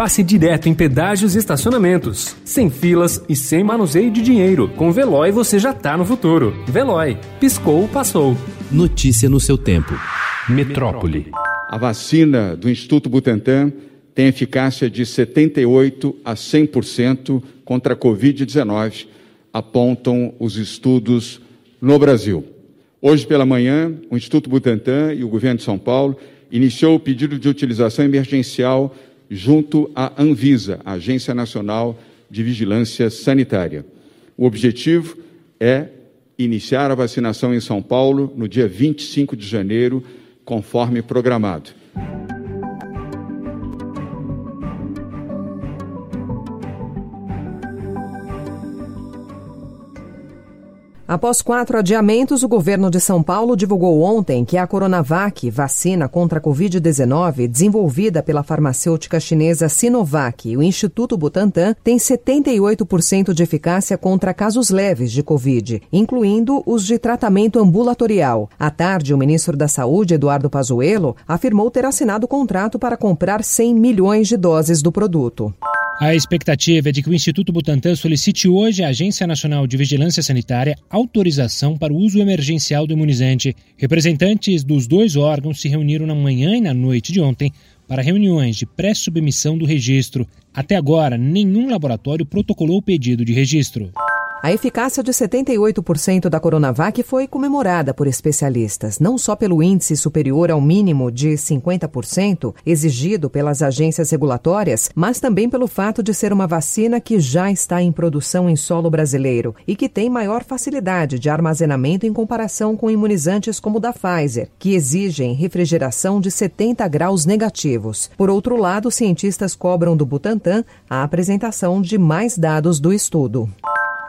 passe direto em pedágios e estacionamentos. Sem filas e sem manuseio de dinheiro. Com Veloy você já tá no futuro. Veloy. Piscou, passou. Notícia no seu tempo. Metrópole. A vacina do Instituto Butantan tem eficácia de 78 a 100% contra a Covid-19, apontam os estudos no Brasil. Hoje pela manhã, o Instituto Butantan e o governo de São Paulo iniciou o pedido de utilização emergencial junto à Anvisa, Agência Nacional de Vigilância Sanitária. O objetivo é iniciar a vacinação em São Paulo no dia 25 de janeiro, conforme programado. Após quatro adiamentos, o governo de São Paulo divulgou ontem que a Coronavac, vacina contra a Covid-19, desenvolvida pela farmacêutica chinesa Sinovac e o Instituto Butantan, tem 78% de eficácia contra casos leves de Covid, incluindo os de tratamento ambulatorial. À tarde, o ministro da Saúde, Eduardo Pazuello, afirmou ter assinado contrato para comprar 100 milhões de doses do produto. A expectativa é de que o Instituto Butantan solicite hoje à Agência Nacional de Vigilância Sanitária autorização para o uso emergencial do imunizante. Representantes dos dois órgãos se reuniram na manhã e na noite de ontem para reuniões de pré-submissão do registro. Até agora, nenhum laboratório protocolou o pedido de registro. A eficácia de 78% da Coronavac foi comemorada por especialistas, não só pelo índice superior ao mínimo de 50% exigido pelas agências regulatórias, mas também pelo fato de ser uma vacina que já está em produção em solo brasileiro e que tem maior facilidade de armazenamento em comparação com imunizantes como o da Pfizer, que exigem refrigeração de 70 graus negativos. Por outro lado, cientistas cobram do Butantan a apresentação de mais dados do estudo.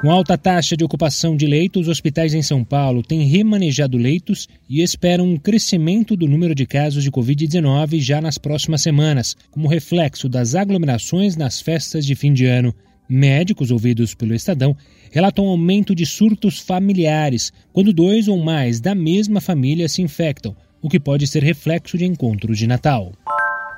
Com alta taxa de ocupação de leitos, os hospitais em São Paulo têm remanejado leitos e esperam um crescimento do número de casos de Covid-19 já nas próximas semanas, como reflexo das aglomerações nas festas de fim de ano. Médicos ouvidos pelo Estadão relatam aumento de surtos familiares, quando dois ou mais da mesma família se infectam, o que pode ser reflexo de encontros de Natal.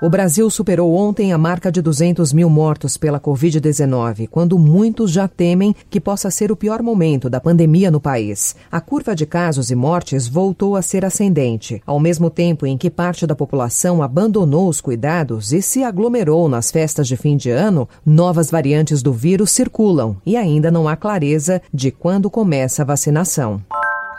O Brasil superou ontem a marca de 200 mil mortos pela Covid-19, quando muitos já temem que possa ser o pior momento da pandemia no país. A curva de casos e mortes voltou a ser ascendente, ao mesmo tempo em que parte da população abandonou os cuidados e se aglomerou nas festas de fim de ano, novas variantes do vírus circulam e ainda não há clareza de quando começa a vacinação.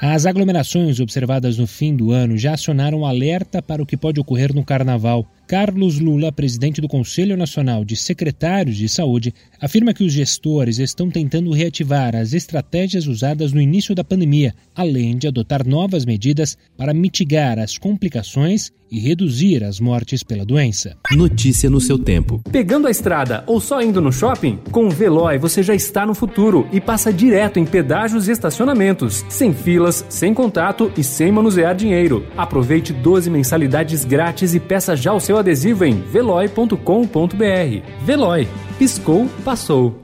As aglomerações observadas no fim do ano já acionaram alerta para o que pode ocorrer no carnaval. Carlos Lula, presidente do Conselho Nacional de Secretários de Saúde, afirma que os gestores estão tentando reativar as estratégias usadas no início da pandemia, além de adotar novas medidas para mitigar as complicações e reduzir as mortes pela doença. Notícia no seu tempo. Pegando a estrada ou só indo no shopping? Com o Veloy você já está no futuro e passa direto em pedágios e estacionamentos, sem filas, sem contato e sem manusear dinheiro. Aproveite 12 mensalidades grátis e peça já o seu adesivo em veloy.com.br. Veloy. Piscou, passou.